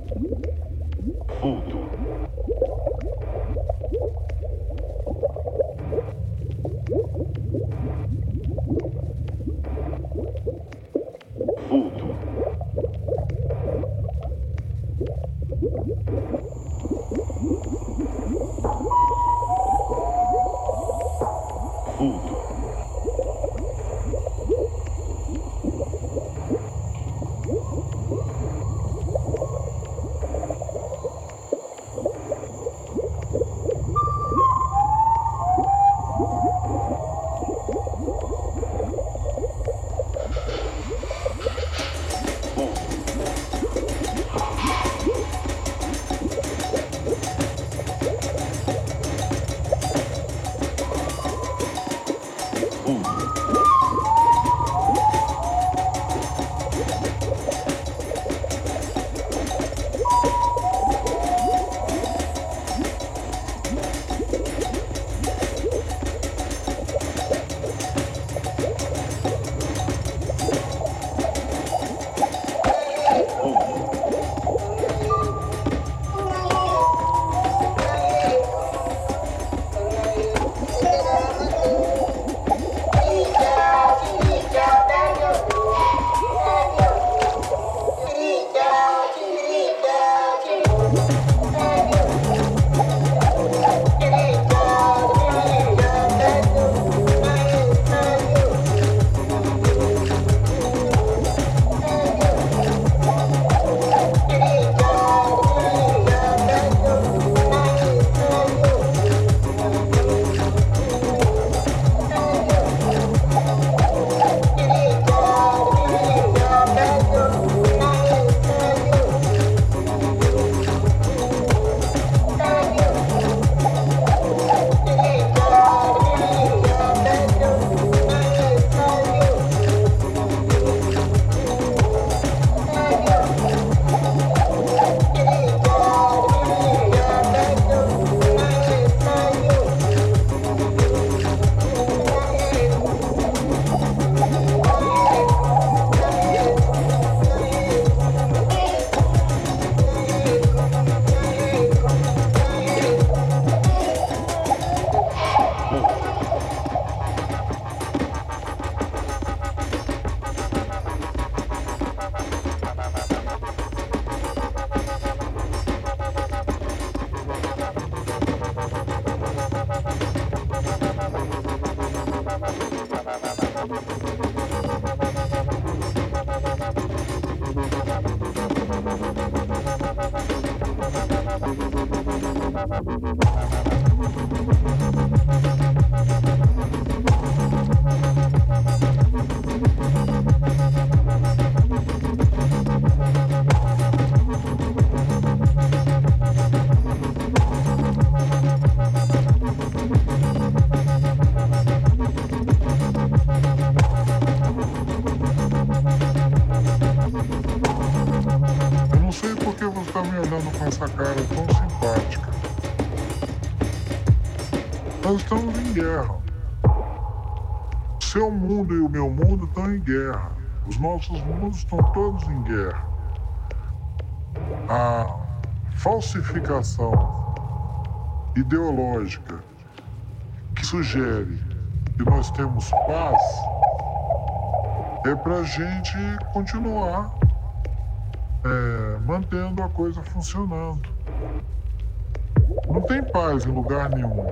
¡Gracias! Meu mundo estão em guerra. Os nossos mundos estão todos em guerra. A falsificação ideológica que sugere que nós temos paz é para a gente continuar é, mantendo a coisa funcionando. Não tem paz em lugar nenhum.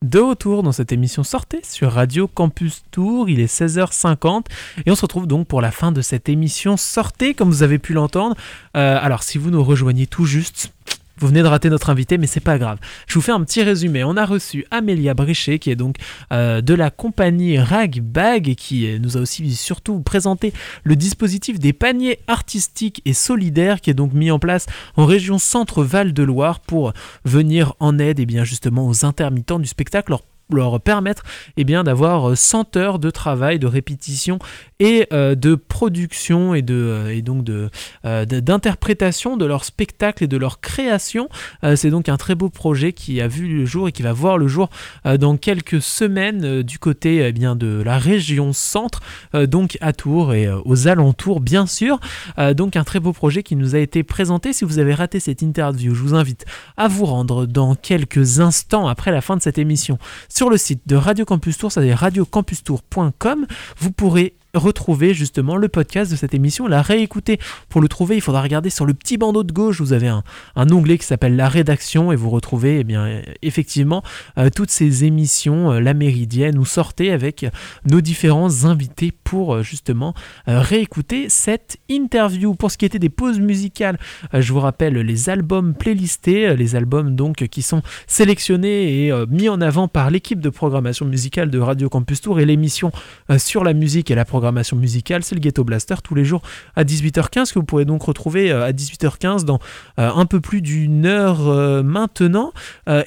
De retour dans cette émission Sortez sur Radio Campus Tour, il est 16h50 et on se retrouve donc pour la fin de cette émission Sortez comme vous avez pu l'entendre. Euh, alors si vous nous rejoignez tout juste, vous venez de rater notre invité, mais c'est pas grave. Je vous fais un petit résumé. On a reçu Amélia Bréchet, qui est donc euh, de la compagnie Rag Bag et qui euh, nous a aussi surtout présenté le dispositif des paniers artistiques et solidaires qui est donc mis en place en région Centre-Val de Loire pour venir en aide et bien justement aux intermittents du spectacle, leur permettre eh d'avoir 100 heures de travail, de répétition et euh, de production et, de, euh, et donc euh, d'interprétation de leur spectacle et de leur création. C'est donc un très beau projet qui a vu le jour et qui va voir le jour dans quelques semaines du côté eh bien, de la région centre, donc à Tours et aux alentours bien sûr. Donc un très beau projet qui nous a été présenté. Si vous avez raté cette interview, je vous invite à vous rendre dans quelques instants après la fin de cette émission sur le site de Radio Campus Tour, c'est-à-dire radiocampustour.com. Vous pourrez retrouver justement le podcast de cette émission, la réécouter. Pour le trouver, il faudra regarder sur le petit bandeau de gauche, vous avez un, onglet qui s'appelle la rédaction et vous retrouvez eh bien, euh, effectivement euh, toutes ces émissions, euh, la méridienne, où sortez avec nos différents invités pour euh, justement euh, réécouter cette interview. Pour ce qui était des pauses musicales, euh, je vous rappelle les albums playlistés, euh, les albums donc qui sont sélectionnés et euh, mis en avant par l'équipe de programmation musicale de Radio Campus Tour et l'émission euh, sur la musique et la programmation musicale, c'est le Ghetto Blaster tous les jours à 18h15 que vous pourrez donc retrouver euh, à 18h15 dans euh, un peu plus d'une heure euh, maintenant.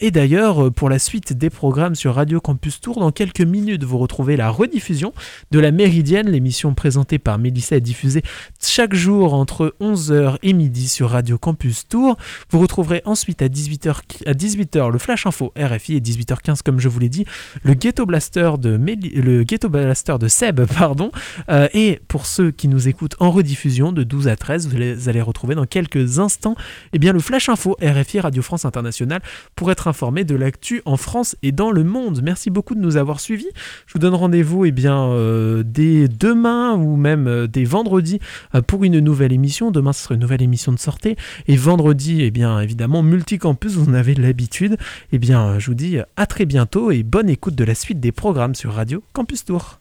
Et d'ailleurs, pour la suite des programmes sur Radio Campus Tour, dans quelques minutes, vous retrouvez la rediffusion de la Méridienne, l'émission présentée par Mélissa et diffusée chaque jour entre 11h et midi sur Radio Campus Tour. Vous retrouverez ensuite à 18h, à 18h le Flash Info RFI et 18h15 comme je vous l'ai dit, le Ghetto Blaster de le Blaster de Seb, pardon. Euh, et pour ceux qui nous écoutent en rediffusion de 12 à 13, vous allez, retrouver dans quelques instants eh bien, le Flash Info RFI Radio France Internationale pour être informé de l'actu en France et dans le monde. Merci beaucoup de nous avoir suivis. Je vous donne rendez-vous eh euh, dès demain ou même euh, dès vendredi pour une nouvelle émission. Demain, ce sera une nouvelle émission de sortie. Et vendredi, eh bien, évidemment, multicampus, vous en avez l'habitude. Eh bien, je vous dis à très bientôt et bonne écoute de la suite des programmes sur Radio Campus Tour.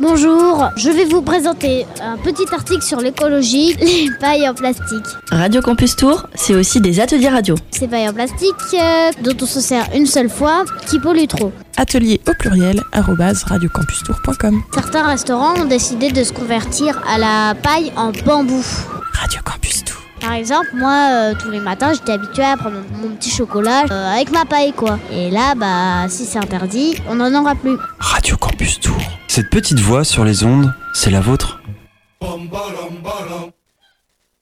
Bonjour, je vais vous présenter un petit article sur l'écologie, les pailles en plastique. Radio Campus Tour, c'est aussi des ateliers radio. Ces pailles en plastique euh, dont on se sert une seule fois, qui polluent trop. atelier au pluriel radiocampustour.com Certains restaurants ont décidé de se convertir à la paille en bambou. Radio Campus Tour. Par exemple, moi, euh, tous les matins, j'étais habituée à prendre mon, mon petit chocolat euh, avec ma paille, quoi. Et là, bah, si c'est interdit, on n'en aura plus. Radio Campus Tour. Cette petite voix sur les ondes, c'est la vôtre.